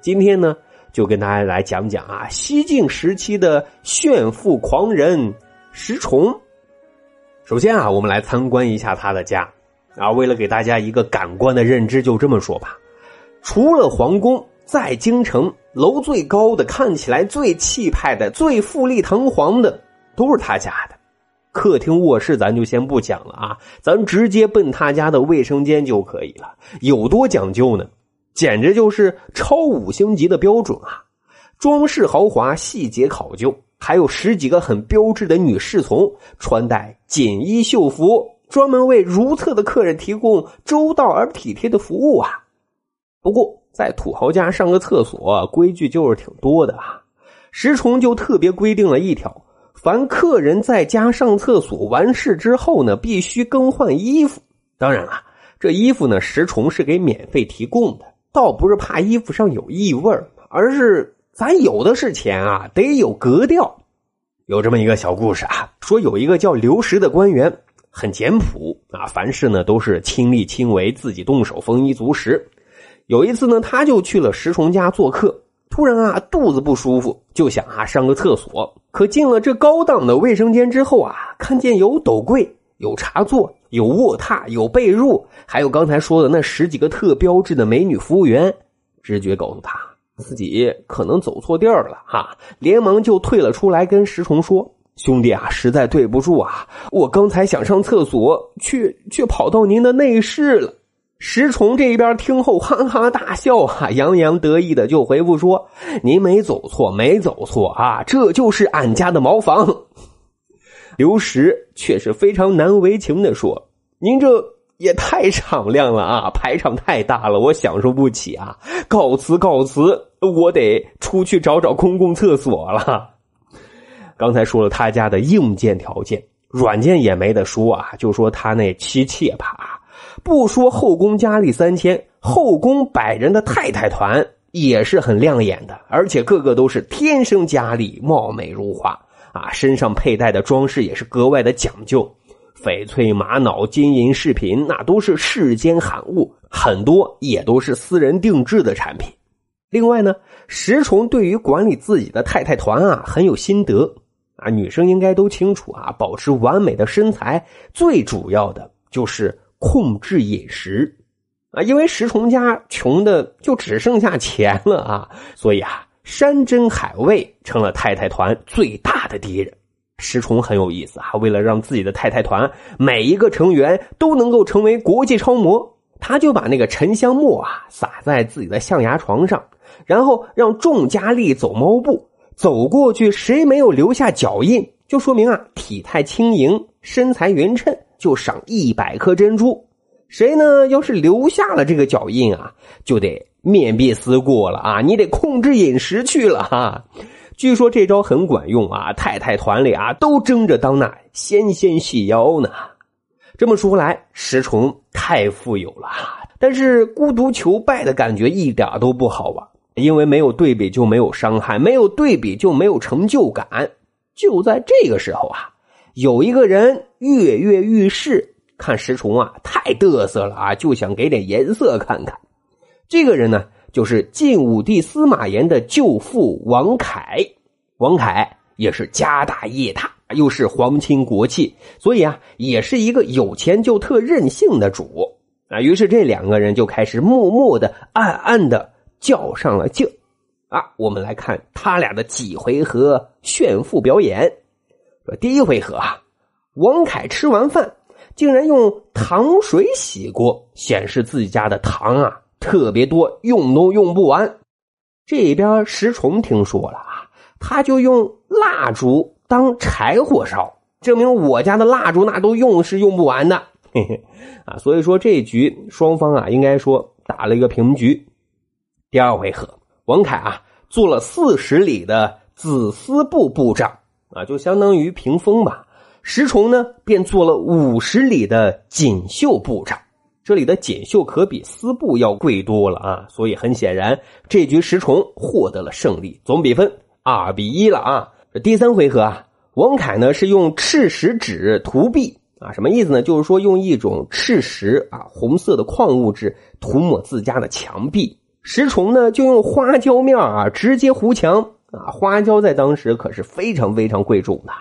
今天呢，就跟大家来讲讲啊，西晋时期的炫富狂人石崇。首先啊，我们来参观一下他的家啊。为了给大家一个感官的认知，就这么说吧。除了皇宫，在京城楼最高的、看起来最气派的、最富丽堂皇的，都是他家的。客厅、卧室咱就先不讲了啊，咱直接奔他家的卫生间就可以了。有多讲究呢？简直就是超五星级的标准啊！装饰豪华，细节考究，还有十几个很标致的女侍从，穿戴锦衣绣服，专门为如厕的客人提供周到而体贴的服务啊！不过，在土豪家上个厕所，规矩就是挺多的啊。石崇就特别规定了一条：凡客人在家上厕所完事之后呢，必须更换衣服。当然了，这衣服呢，石崇是给免费提供的。倒不是怕衣服上有异味而是咱有的是钱啊，得有格调。有这么一个小故事啊，说有一个叫刘石的官员，很简朴啊，凡事呢都是亲力亲为，自己动手，丰衣足食。有一次呢，他就去了石崇家做客，突然啊肚子不舒服，就想啊上个厕所。可进了这高档的卫生间之后啊，看见有斗柜。有茶座，有卧榻，有被褥，还有刚才说的那十几个特标志的美女服务员。直觉告诉他自己可能走错地儿了，哈，连忙就退了出来，跟石崇说：“兄弟啊，实在对不住啊，我刚才想上厕所，却却跑到您的内室了。”石崇这边听后哈哈大笑啊，洋洋得意的就回复说：“您没走错，没走错啊，这就是俺家的茅房。”刘石却是非常难为情的说：“您这也太敞亮了啊，排场太大了，我享受不起啊！告辞告辞，我得出去找找公共厕所了。”刚才说了他家的硬件条件，软件也没得说啊，就说他那妻妾吧，不说后宫佳丽三千，后宫百人的太太团也是很亮眼的，而且个个都是天生佳丽，貌美如花。啊，身上佩戴的装饰也是格外的讲究，翡翠、玛瑙、金银饰品，那都是世间罕物，很多也都是私人定制的产品。另外呢，石崇对于管理自己的太太团啊很有心得啊，女生应该都清楚啊，保持完美的身材，最主要的就是控制饮食啊，因为石崇家穷的就只剩下钱了啊，所以啊。山珍海味成了太太团最大的敌人。石崇很有意思啊，为了让自己的太太团每一个成员都能够成为国际超模，他就把那个沉香末啊撒在自己的象牙床上，然后让众佳丽走猫步，走过去谁没有留下脚印，就说明啊体态轻盈、身材匀称，就赏一百颗珍珠。谁呢？要是留下了这个脚印啊，就得。面壁思过了啊！你得控制饮食去了哈。据说这招很管用啊，太太团里啊都争着当那纤纤细腰呢。这么说来，石崇太富有了，但是孤独求败的感觉一点都不好啊。因为没有对比就没有伤害，没有对比就没有成就感。就在这个时候啊，有一个人跃跃欲试，看石崇啊太嘚瑟了啊，就想给点颜色看看。这个人呢，就是晋武帝司马炎的舅父王凯。王凯也是家大业大，又是皇亲国戚，所以啊，也是一个有钱就特任性的主啊。于是这两个人就开始默默的、暗暗的较上了劲啊。我们来看他俩的几回合炫富表演。说第一回合啊，王凯吃完饭，竟然用糖水洗锅，显示自己家的糖啊。特别多，用都用不完。这边石崇听说了啊，他就用蜡烛当柴火烧，证明我家的蜡烛那都用是用不完的。嘿嘿，啊，所以说这局双方啊，应该说打了一个平局。第二回合，王凯啊做了四十里的子丝布布帐啊，就相当于屏风吧。石崇呢便做了五十里的锦绣布帐。这里的锦绣可比丝布要贵多了啊，所以很显然，这局石崇获得了胜利，总比分二比一了啊。第三回合啊，王凯呢是用赤石纸涂壁啊，什么意思呢？就是说用一种赤石啊，红色的矿物质涂抹自家的墙壁。石崇呢就用花椒面啊直接糊墙啊，花椒在当时可是非常非常贵重的，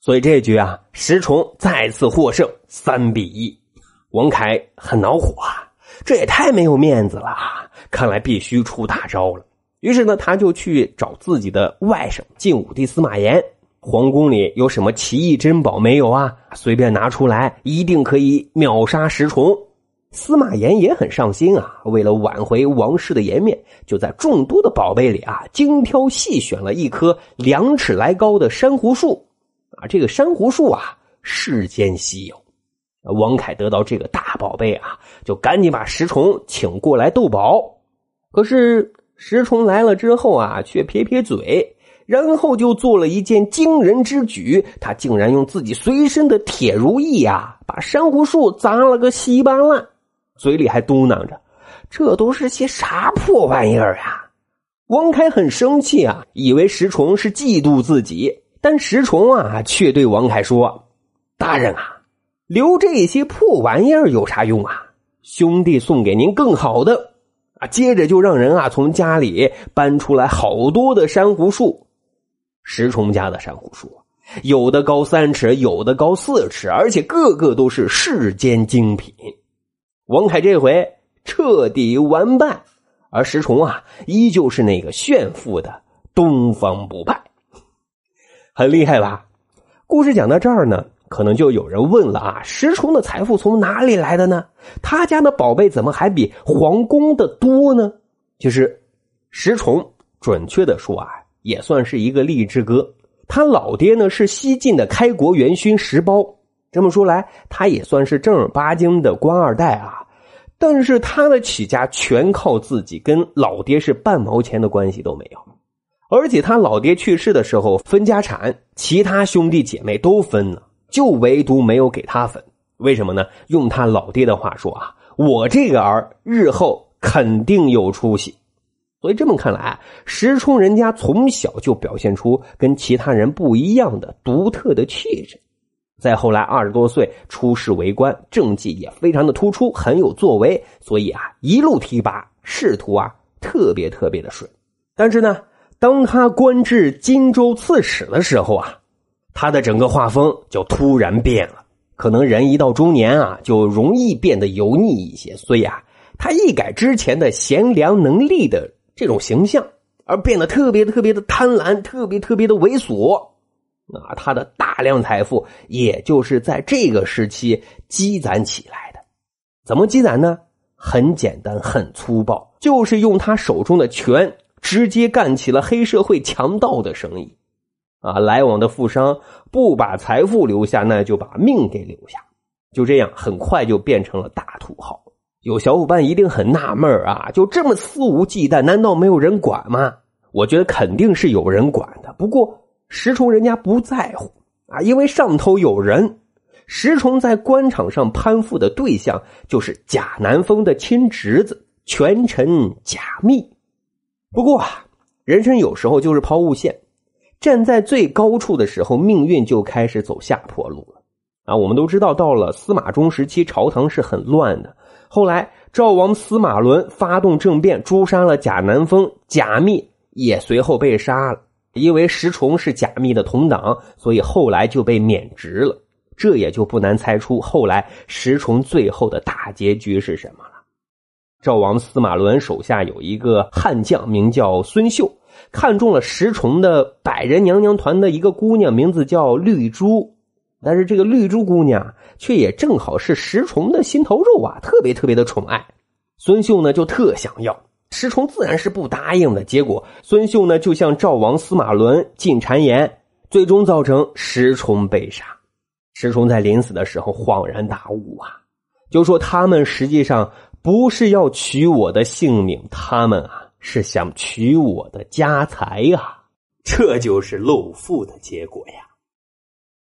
所以这局啊，石崇再次获胜，三比一。王凯很恼火啊，这也太没有面子了，看来必须出大招了。于是呢，他就去找自己的外甥晋武帝司马炎，皇宫里有什么奇异珍宝没有啊？随便拿出来，一定可以秒杀石崇。司马炎也很上心啊，为了挽回王室的颜面，就在众多的宝贝里啊，精挑细选了一棵两尺来高的珊瑚树。啊，这个珊瑚树啊，世间稀有。王凯得到这个大宝贝啊，就赶紧把石崇请过来斗宝。可是石崇来了之后啊，却撇撇嘴，然后就做了一件惊人之举，他竟然用自己随身的铁如意啊，把珊瑚树砸了个稀巴烂。嘴里还嘟囔着：“这都是些啥破玩意儿啊！”王凯很生气啊，以为石崇是嫉妒自己，但石崇啊却对王凯说：“大人啊，留这些破玩意儿有啥用啊？兄弟送给您更好的啊！”接着就让人啊从家里搬出来好多的珊瑚树。石崇家的珊瑚树，有的高三尺，有的高四尺，而且个个都是世间精品。王凯这回彻底完败，而石崇啊，依旧是那个炫富的东方不败，很厉害吧？故事讲到这儿呢，可能就有人问了啊：石崇的财富从哪里来的呢？他家的宝贝怎么还比皇宫的多呢？就是石崇，准确的说啊，也算是一个励志哥。他老爹呢是西晋的开国元勋石苞。这么说来，他也算是正儿八经的官二代啊，但是他的起家全靠自己，跟老爹是半毛钱的关系都没有。而且他老爹去世的时候分家产，其他兄弟姐妹都分了，就唯独没有给他分。为什么呢？用他老爹的话说啊，我这个儿日后肯定有出息。所以这么看来啊，石冲人家从小就表现出跟其他人不一样的独特的气质。再后来，二十多岁出仕为官，政绩也非常的突出，很有作为，所以啊，一路提拔，仕途啊特别特别的顺。但是呢，当他官至荆州刺史的时候啊，他的整个画风就突然变了。可能人一到中年啊，就容易变得油腻一些，所以啊，他一改之前的贤良能力的这种形象，而变得特别特别的贪婪，特别特别的猥琐。啊，他的大量财富也就是在这个时期积攒起来的。怎么积攒呢？很简单，很粗暴，就是用他手中的权直接干起了黑社会强盗的生意。啊，来往的富商不把财富留下，那就把命给留下。就这样，很快就变成了大土豪。有小伙伴一定很纳闷啊，就这么肆无忌惮，难道没有人管吗？我觉得肯定是有人管的，不过。石崇人家不在乎啊，因为上头有人。石崇在官场上攀附的对象就是贾南风的亲侄子权臣贾密。不过啊，人生有时候就是抛物线，站在最高处的时候，命运就开始走下坡路了啊。我们都知道，到了司马衷时期，朝堂是很乱的。后来赵王司马伦发动政变，诛杀了贾南风，贾密也随后被杀了。因为石崇是贾密的同党，所以后来就被免职了。这也就不难猜出后来石崇最后的大结局是什么了。赵王司马伦手下有一个悍将，名叫孙秀，看中了石崇的百人娘娘团的一个姑娘，名字叫绿珠。但是这个绿珠姑娘却也正好是石崇的心头肉啊，特别特别的宠爱。孙秀呢就特想要。石崇自然是不答应的，结果孙秀呢就向赵王司马伦进谗言，最终造成石崇被杀。石崇在临死的时候恍然大悟啊，就说他们实际上不是要取我的性命，他们啊是想取我的家财呀，这就是漏富的结果呀。